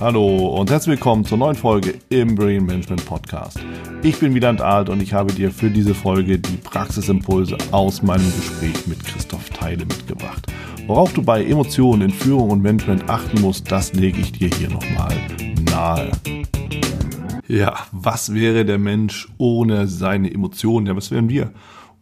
Hallo und herzlich willkommen zur neuen Folge im Brain Management Podcast. Ich bin Wieland Alt und ich habe dir für diese Folge die Praxisimpulse aus meinem Gespräch mit Christoph Teile mitgebracht. Worauf du bei Emotionen in Führung und Management achten musst, das lege ich dir hier nochmal nahe. Ja, was wäre der Mensch ohne seine Emotionen? Ja, was wären wir?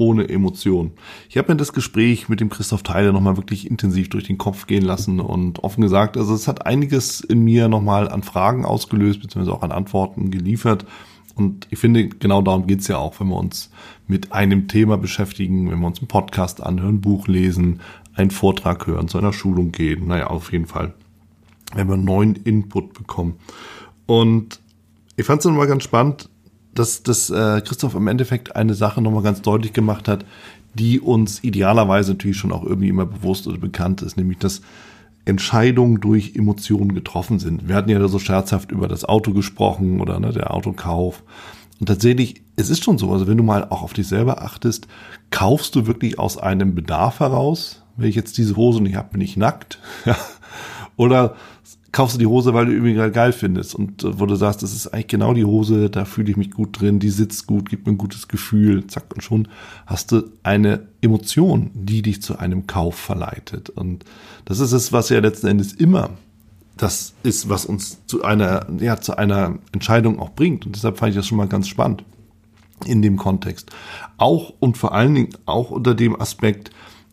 Ohne Emotion. Ich habe mir das Gespräch mit dem Christoph Teile nochmal wirklich intensiv durch den Kopf gehen lassen und offen gesagt, also es hat einiges in mir nochmal an Fragen ausgelöst, beziehungsweise auch an Antworten geliefert. Und ich finde, genau darum geht's ja auch, wenn wir uns mit einem Thema beschäftigen, wenn wir uns einen Podcast anhören, Buch lesen, einen Vortrag hören, zu einer Schulung gehen. Naja, auf jeden Fall, wenn wir neuen Input bekommen. Und ich fand es nochmal ganz spannend, dass, dass äh, Christoph im Endeffekt eine Sache nochmal ganz deutlich gemacht hat, die uns idealerweise natürlich schon auch irgendwie immer bewusst oder bekannt ist, nämlich dass Entscheidungen durch Emotionen getroffen sind. Wir hatten ja so scherzhaft über das Auto gesprochen oder ne, der Autokauf. Und tatsächlich, es ist schon so, also wenn du mal auch auf dich selber achtest, kaufst du wirklich aus einem Bedarf heraus, wenn ich jetzt diese Hose nicht habe, bin ich nackt. oder kaufst du die Hose, weil du irgendwie geil findest. Und äh, wo du sagst, das ist eigentlich genau die Hose, da fühle ich mich gut drin, die sitzt gut, gibt mir ein gutes Gefühl, zack und schon hast du eine Emotion, die dich zu einem Kauf verleitet. Und das ist es, was ja letzten Endes immer das ist, was uns zu einer, ja, zu einer Entscheidung auch bringt. Und deshalb fand ich das schon mal ganz spannend in dem Kontext. Auch und vor allen Dingen auch unter dem Aspekt,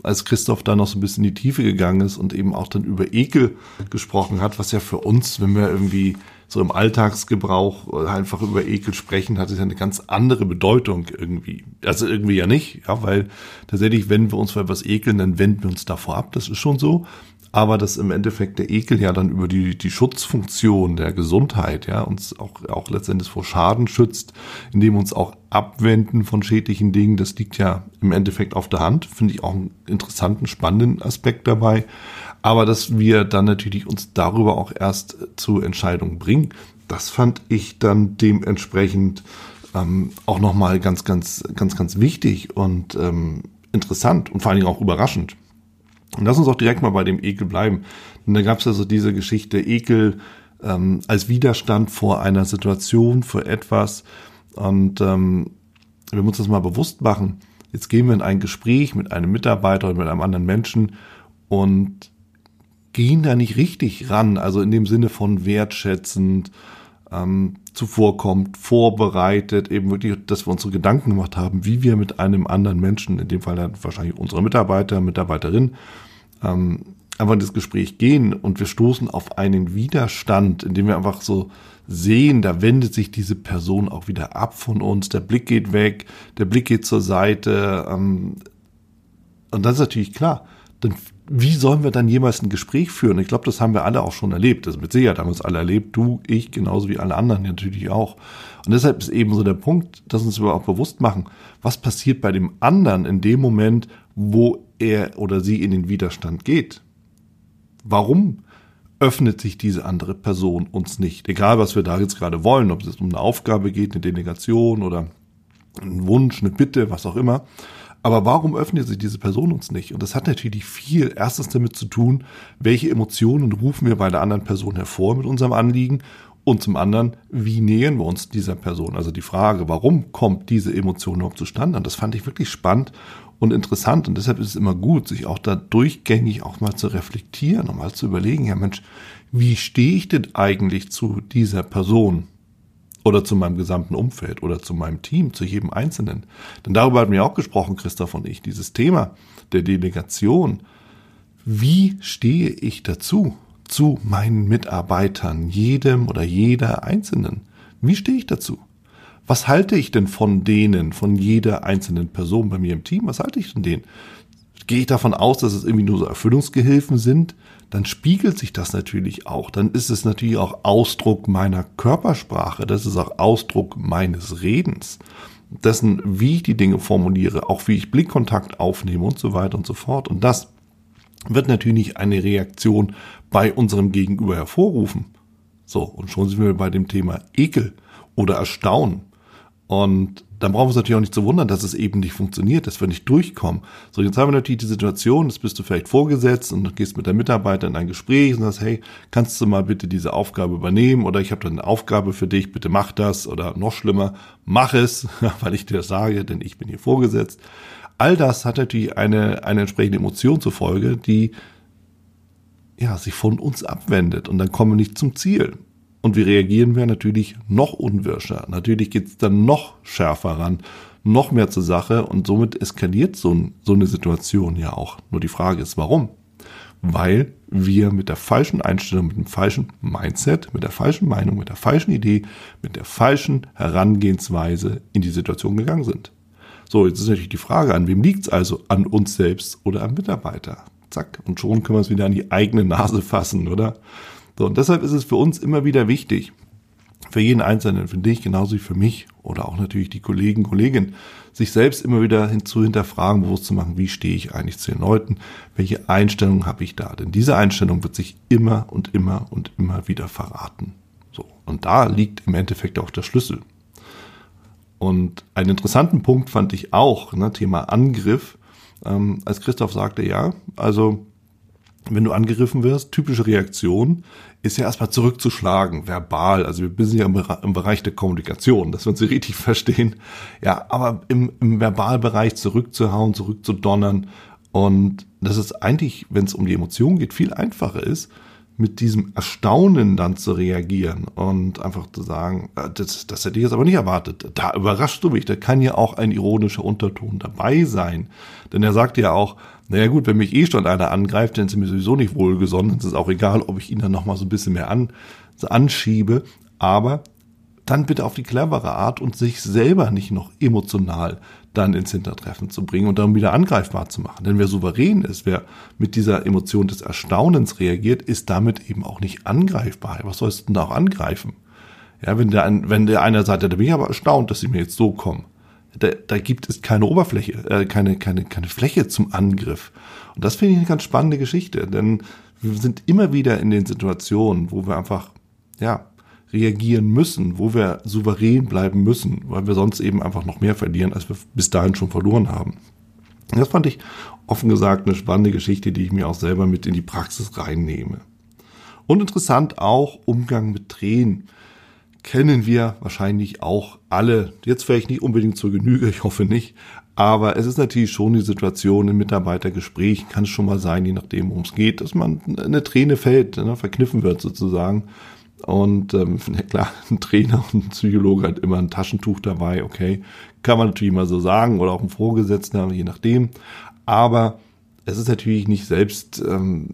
als Christoph da noch so ein bisschen in die Tiefe gegangen ist und eben auch dann über Ekel gesprochen hat, was ja für uns, wenn wir irgendwie so im Alltagsgebrauch einfach über Ekel sprechen, hat es ja eine ganz andere Bedeutung irgendwie. Also irgendwie ja nicht, ja, weil tatsächlich, wenn wir uns für etwas ekeln, dann wenden wir uns davor ab, das ist schon so aber dass im Endeffekt der Ekel ja dann über die, die Schutzfunktion der Gesundheit, ja, uns auch, auch letztendlich vor Schaden schützt, indem uns auch abwenden von schädlichen Dingen, das liegt ja im Endeffekt auf der Hand, finde ich auch einen interessanten, spannenden Aspekt dabei. Aber dass wir dann natürlich uns darüber auch erst zu Entscheidungen bringen, das fand ich dann dementsprechend ähm, auch nochmal ganz, ganz, ganz, ganz wichtig und ähm, interessant und vor allen Dingen auch überraschend. Und lass uns auch direkt mal bei dem Ekel bleiben. Und da gab es also diese Geschichte Ekel ähm, als Widerstand vor einer Situation, vor etwas. Und ähm, wir müssen uns das mal bewusst machen. Jetzt gehen wir in ein Gespräch mit einem Mitarbeiter oder mit einem anderen Menschen und gehen da nicht richtig ran, also in dem Sinne von wertschätzend, ähm, zuvorkommt, vorbereitet, eben wirklich, dass wir unsere Gedanken gemacht haben, wie wir mit einem anderen Menschen, in dem Fall dann wahrscheinlich unsere Mitarbeiter, Mitarbeiterin, ähm, einfach in das Gespräch gehen und wir stoßen auf einen Widerstand, indem wir einfach so sehen, da wendet sich diese Person auch wieder ab von uns, der Blick geht weg, der Blick geht zur Seite. Ähm, und das ist natürlich klar. Dann wie sollen wir dann jemals ein Gespräch führen? Ich glaube, das haben wir alle auch schon erlebt. Das mit Sicherheit haben wir es alle erlebt. Du, ich, genauso wie alle anderen natürlich auch. Und deshalb ist eben so der Punkt, dass uns wir auch bewusst machen, was passiert bei dem anderen in dem Moment, wo er oder sie in den Widerstand geht. Warum öffnet sich diese andere Person uns nicht? Egal, was wir da jetzt gerade wollen, ob es um eine Aufgabe geht, eine Delegation oder ein Wunsch, eine Bitte, was auch immer. Aber warum öffnet sich diese Person uns nicht? Und das hat natürlich viel erstens damit zu tun, welche Emotionen rufen wir bei der anderen Person hervor mit unserem Anliegen und zum anderen, wie nähern wir uns dieser Person? Also die Frage, warum kommt diese Emotion überhaupt zustande? Und das fand ich wirklich spannend und interessant. Und deshalb ist es immer gut, sich auch da durchgängig auch mal zu reflektieren und mal zu überlegen, ja Mensch, wie stehe ich denn eigentlich zu dieser Person? Oder zu meinem gesamten Umfeld oder zu meinem Team, zu jedem Einzelnen. Denn darüber hatten wir auch gesprochen, Christoph und ich, dieses Thema der Delegation. Wie stehe ich dazu, zu meinen Mitarbeitern, jedem oder jeder Einzelnen? Wie stehe ich dazu? Was halte ich denn von denen, von jeder einzelnen Person bei mir im Team? Was halte ich von denen? Gehe ich davon aus, dass es irgendwie nur so Erfüllungsgehilfen sind? dann spiegelt sich das natürlich auch. Dann ist es natürlich auch Ausdruck meiner Körpersprache. Das ist auch Ausdruck meines Redens. Dessen, wie ich die Dinge formuliere, auch wie ich Blickkontakt aufnehme und so weiter und so fort. Und das wird natürlich eine Reaktion bei unserem Gegenüber hervorrufen. So, und schon sind wir bei dem Thema Ekel oder Erstaunen. Und dann brauchen wir uns natürlich auch nicht zu wundern, dass es eben nicht funktioniert, dass wir nicht durchkommen. So, jetzt haben wir natürlich die Situation, jetzt bist du vielleicht vorgesetzt und gehst mit der Mitarbeiter in ein Gespräch und sagst, hey, kannst du mal bitte diese Aufgabe übernehmen oder ich habe da eine Aufgabe für dich, bitte mach das oder noch schlimmer, mach es, weil ich dir das sage, denn ich bin hier vorgesetzt. All das hat natürlich eine, eine entsprechende Emotion zur Folge, die ja, sich von uns abwendet und dann kommen wir nicht zum Ziel. Und wie reagieren wir? Natürlich noch unwirscher. Natürlich geht es dann noch schärfer ran, noch mehr zur Sache und somit eskaliert so, so eine Situation ja auch. Nur die Frage ist, warum? Weil wir mit der falschen Einstellung, mit dem falschen Mindset, mit der falschen Meinung, mit der falschen Idee, mit der falschen Herangehensweise in die Situation gegangen sind. So, jetzt ist natürlich die Frage, an wem liegt es also? An uns selbst oder am Mitarbeiter? Zack. Und schon können wir es wieder an die eigene Nase fassen, oder? So, und deshalb ist es für uns immer wieder wichtig, für jeden Einzelnen, für dich genauso wie für mich oder auch natürlich die Kollegen, Kolleginnen, sich selbst immer wieder hin zu hinterfragen, bewusst zu machen, wie stehe ich eigentlich zu den Leuten, welche Einstellung habe ich da? Denn diese Einstellung wird sich immer und immer und immer wieder verraten. So, und da liegt im Endeffekt auch der Schlüssel. Und einen interessanten Punkt fand ich auch, ne, Thema Angriff, ähm, als Christoph sagte, ja, also wenn du angegriffen wirst, typische Reaktion ist ja erstmal zurückzuschlagen, verbal. Also wir sind ja im, Bereich der Kommunikation, dass wir uns richtig verstehen. Ja, aber im, im Verbalbereich zurückzuhauen, zurückzudonnern. Und das ist eigentlich, wenn es um die Emotionen geht, viel einfacher ist, mit diesem Erstaunen dann zu reagieren und einfach zu sagen, äh, das, das hätte ich jetzt aber nicht erwartet. Da überraschst du mich, da kann ja auch ein ironischer Unterton dabei sein. Denn er sagt ja auch, naja gut, wenn mich eh schon einer angreift, dann ist mir sowieso nicht wohlgesonnen. Es ist auch egal, ob ich ihn dann nochmal so ein bisschen mehr an, anschiebe. Aber dann bitte auf die clevere Art und sich selber nicht noch emotional dann ins Hintertreffen zu bringen und dann wieder angreifbar zu machen. Denn wer souverän ist, wer mit dieser Emotion des Erstaunens reagiert, ist damit eben auch nicht angreifbar. Was sollst du denn da auch angreifen? Ja, wenn der, wenn der einer sagt, da bin ich aber erstaunt, dass sie mir jetzt so kommen. Da, da gibt es keine Oberfläche, äh, keine, keine, keine Fläche zum Angriff. Und das finde ich eine ganz spannende Geschichte, denn wir sind immer wieder in den Situationen, wo wir einfach, ja, reagieren müssen, wo wir souverän bleiben müssen, weil wir sonst eben einfach noch mehr verlieren, als wir bis dahin schon verloren haben. Das fand ich offen gesagt eine spannende Geschichte, die ich mir auch selber mit in die Praxis reinnehme. Und interessant auch Umgang mit Tränen. Kennen wir wahrscheinlich auch alle. Jetzt vielleicht nicht unbedingt zur Genüge, ich hoffe nicht. Aber es ist natürlich schon die Situation im Mitarbeitergespräch, kann es schon mal sein, je nachdem, worum es geht, dass man eine Träne fällt, ne, verkniffen wird sozusagen. Und ähm, klar, ein Trainer und ein Psychologe hat immer ein Taschentuch dabei, okay. Kann man natürlich mal so sagen, oder auch ein Vorgesetzter, je nachdem. Aber es ist natürlich nicht selbst, ähm,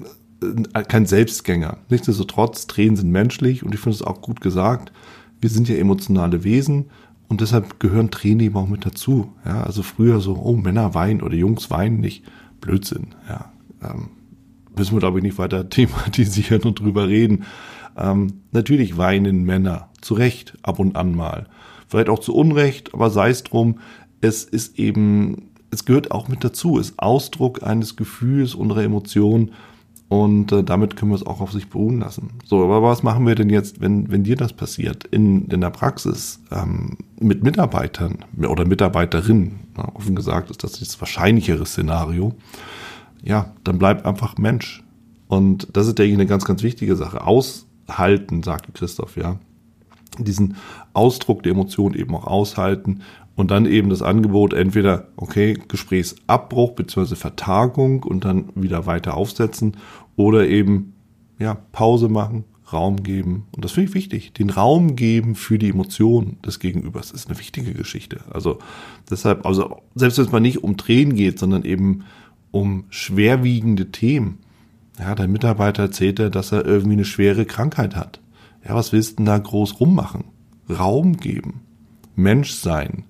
kein Selbstgänger. Nichtsdestotrotz, Tränen sind menschlich und ich finde es auch gut gesagt. Wir sind ja emotionale Wesen und deshalb gehören Tränen eben auch mit dazu. Ja, also früher so, oh, Männer weinen oder Jungs weinen nicht. Blödsinn, ja. Ähm, müssen wir, glaube ich, nicht weiter thematisieren und drüber reden. Ähm, natürlich weinen Männer, zu Recht, ab und an mal. Vielleicht auch zu Unrecht, aber sei es drum, es ist eben, es gehört auch mit dazu, es ist Ausdruck eines Gefühls, unserer Emotionen und äh, damit können wir es auch auf sich beruhen lassen. So, aber was machen wir denn jetzt, wenn, wenn dir das passiert in, in der Praxis ähm, mit Mitarbeitern oder Mitarbeiterinnen? Na, offen gesagt ist das das wahrscheinlichere Szenario. Ja, dann bleib einfach Mensch. Und das ist, denke ich, eine ganz, ganz wichtige Sache. Aus, halten, sagte Christoph, ja. Diesen Ausdruck der Emotion eben auch aushalten und dann eben das Angebot entweder, okay, Gesprächsabbruch bzw. Vertagung und dann wieder weiter aufsetzen oder eben, ja, Pause machen, Raum geben. Und das finde ich wichtig. Den Raum geben für die Emotionen des Gegenübers ist eine wichtige Geschichte. Also deshalb, also selbst wenn es mal nicht um Tränen geht, sondern eben um schwerwiegende Themen, ja, der Mitarbeiter erzählte, dass er irgendwie eine schwere Krankheit hat. Ja, was willst du denn da groß rummachen? Raum geben, Mensch sein,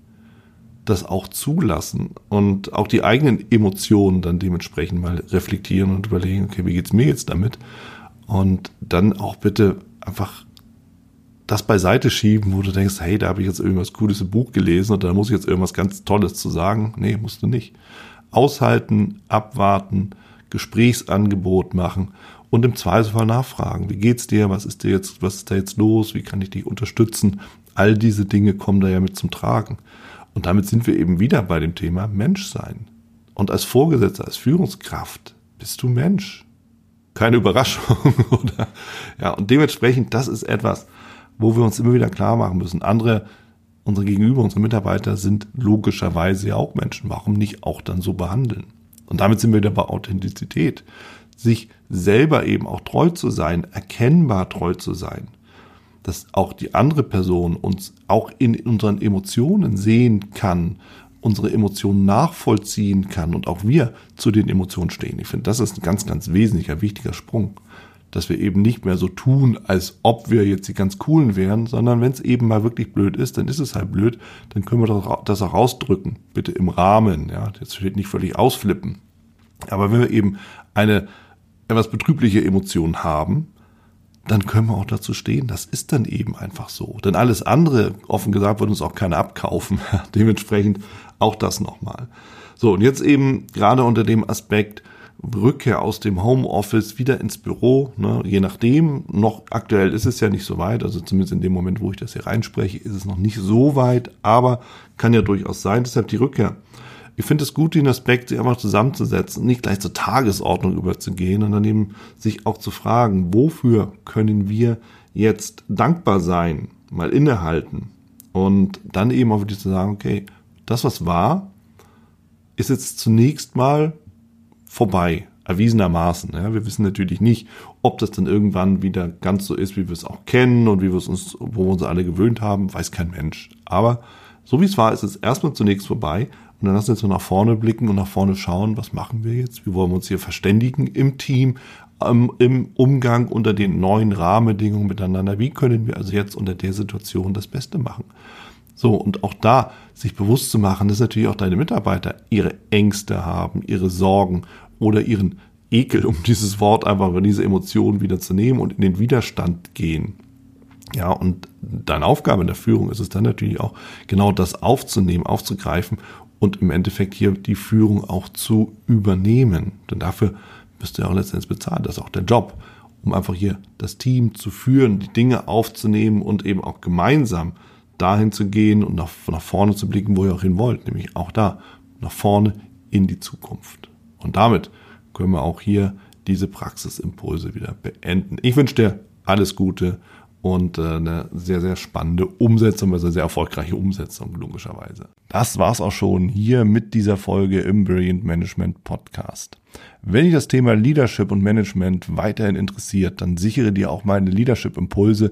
das auch zulassen und auch die eigenen Emotionen dann dementsprechend mal reflektieren und überlegen, okay, wie geht's mir jetzt damit? Und dann auch bitte einfach das beiseite schieben, wo du denkst, hey, da habe ich jetzt irgendwas Cooles im Buch gelesen und da muss ich jetzt irgendwas ganz Tolles zu sagen. Nee, musst du nicht. Aushalten, abwarten, Gesprächsangebot machen und im Zweifelsfall nachfragen. Wie geht's dir? Was ist dir jetzt, was ist da jetzt los? Wie kann ich dich unterstützen? All diese Dinge kommen da ja mit zum Tragen. Und damit sind wir eben wieder bei dem Thema Menschsein. Und als Vorgesetzter, als Führungskraft bist du Mensch. Keine Überraschung, oder? Ja, und dementsprechend, das ist etwas, wo wir uns immer wieder klar machen müssen. Andere, unsere Gegenüber, unsere Mitarbeiter sind logischerweise ja auch Menschen. Warum nicht auch dann so behandeln? Und damit sind wir wieder bei Authentizität. Sich selber eben auch treu zu sein, erkennbar treu zu sein. Dass auch die andere Person uns auch in unseren Emotionen sehen kann, unsere Emotionen nachvollziehen kann und auch wir zu den Emotionen stehen. Ich finde, das ist ein ganz, ganz wesentlicher, wichtiger Sprung dass wir eben nicht mehr so tun, als ob wir jetzt die ganz coolen wären, sondern wenn es eben mal wirklich blöd ist, dann ist es halt blöd, dann können wir das auch rausdrücken, bitte im Rahmen, ja, jetzt steht nicht völlig ausflippen. Aber wenn wir eben eine etwas betrübliche Emotion haben, dann können wir auch dazu stehen. Das ist dann eben einfach so. Denn alles andere, offen gesagt, wird uns auch keiner abkaufen. Dementsprechend auch das nochmal. So, und jetzt eben gerade unter dem Aspekt, Rückkehr aus dem Homeoffice wieder ins Büro, ne, je nachdem. Noch aktuell ist es ja nicht so weit, also zumindest in dem Moment, wo ich das hier reinspreche, ist es noch nicht so weit, aber kann ja durchaus sein. Deshalb die Rückkehr. Ich finde es gut, den Aspekt sich einfach zusammenzusetzen, nicht gleich zur Tagesordnung überzugehen dann eben sich auch zu fragen, wofür können wir jetzt dankbar sein, mal innehalten und dann eben auch wirklich zu sagen, okay, das was war, ist jetzt zunächst mal vorbei, erwiesenermaßen. Ja, wir wissen natürlich nicht, ob das dann irgendwann wieder ganz so ist, wie wir es auch kennen und wie wir es uns, wo wir uns alle gewöhnt haben, weiß kein Mensch. Aber so wie es war, ist es erstmal zunächst vorbei. Und dann lassen wir jetzt mal nach vorne blicken und nach vorne schauen, was machen wir jetzt? Wie wollen wir uns hier verständigen im Team, im Umgang unter den neuen Rahmenbedingungen miteinander? Wie können wir also jetzt unter der Situation das Beste machen? So, und auch da sich bewusst zu machen, dass natürlich auch deine Mitarbeiter ihre Ängste haben, ihre Sorgen oder ihren Ekel, um dieses Wort einfach, über diese Emotionen wieder zu nehmen und in den Widerstand gehen. Ja, und deine Aufgabe in der Führung ist es dann natürlich auch, genau das aufzunehmen, aufzugreifen und im Endeffekt hier die Führung auch zu übernehmen. Denn dafür bist du ja auch letztendlich bezahlt. Das ist auch der Job, um einfach hier das Team zu führen, die Dinge aufzunehmen und eben auch gemeinsam dahin zu gehen und nach, nach vorne zu blicken, wo ihr auch hin wollt, nämlich auch da, nach vorne in die Zukunft. Und damit können wir auch hier diese Praxisimpulse wieder beenden. Ich wünsche dir alles Gute und äh, eine sehr, sehr spannende Umsetzung, also sehr erfolgreiche Umsetzung, logischerweise. Das war's auch schon hier mit dieser Folge im Brilliant Management Podcast. Wenn dich das Thema Leadership und Management weiterhin interessiert, dann sichere dir auch meine Leadership Impulse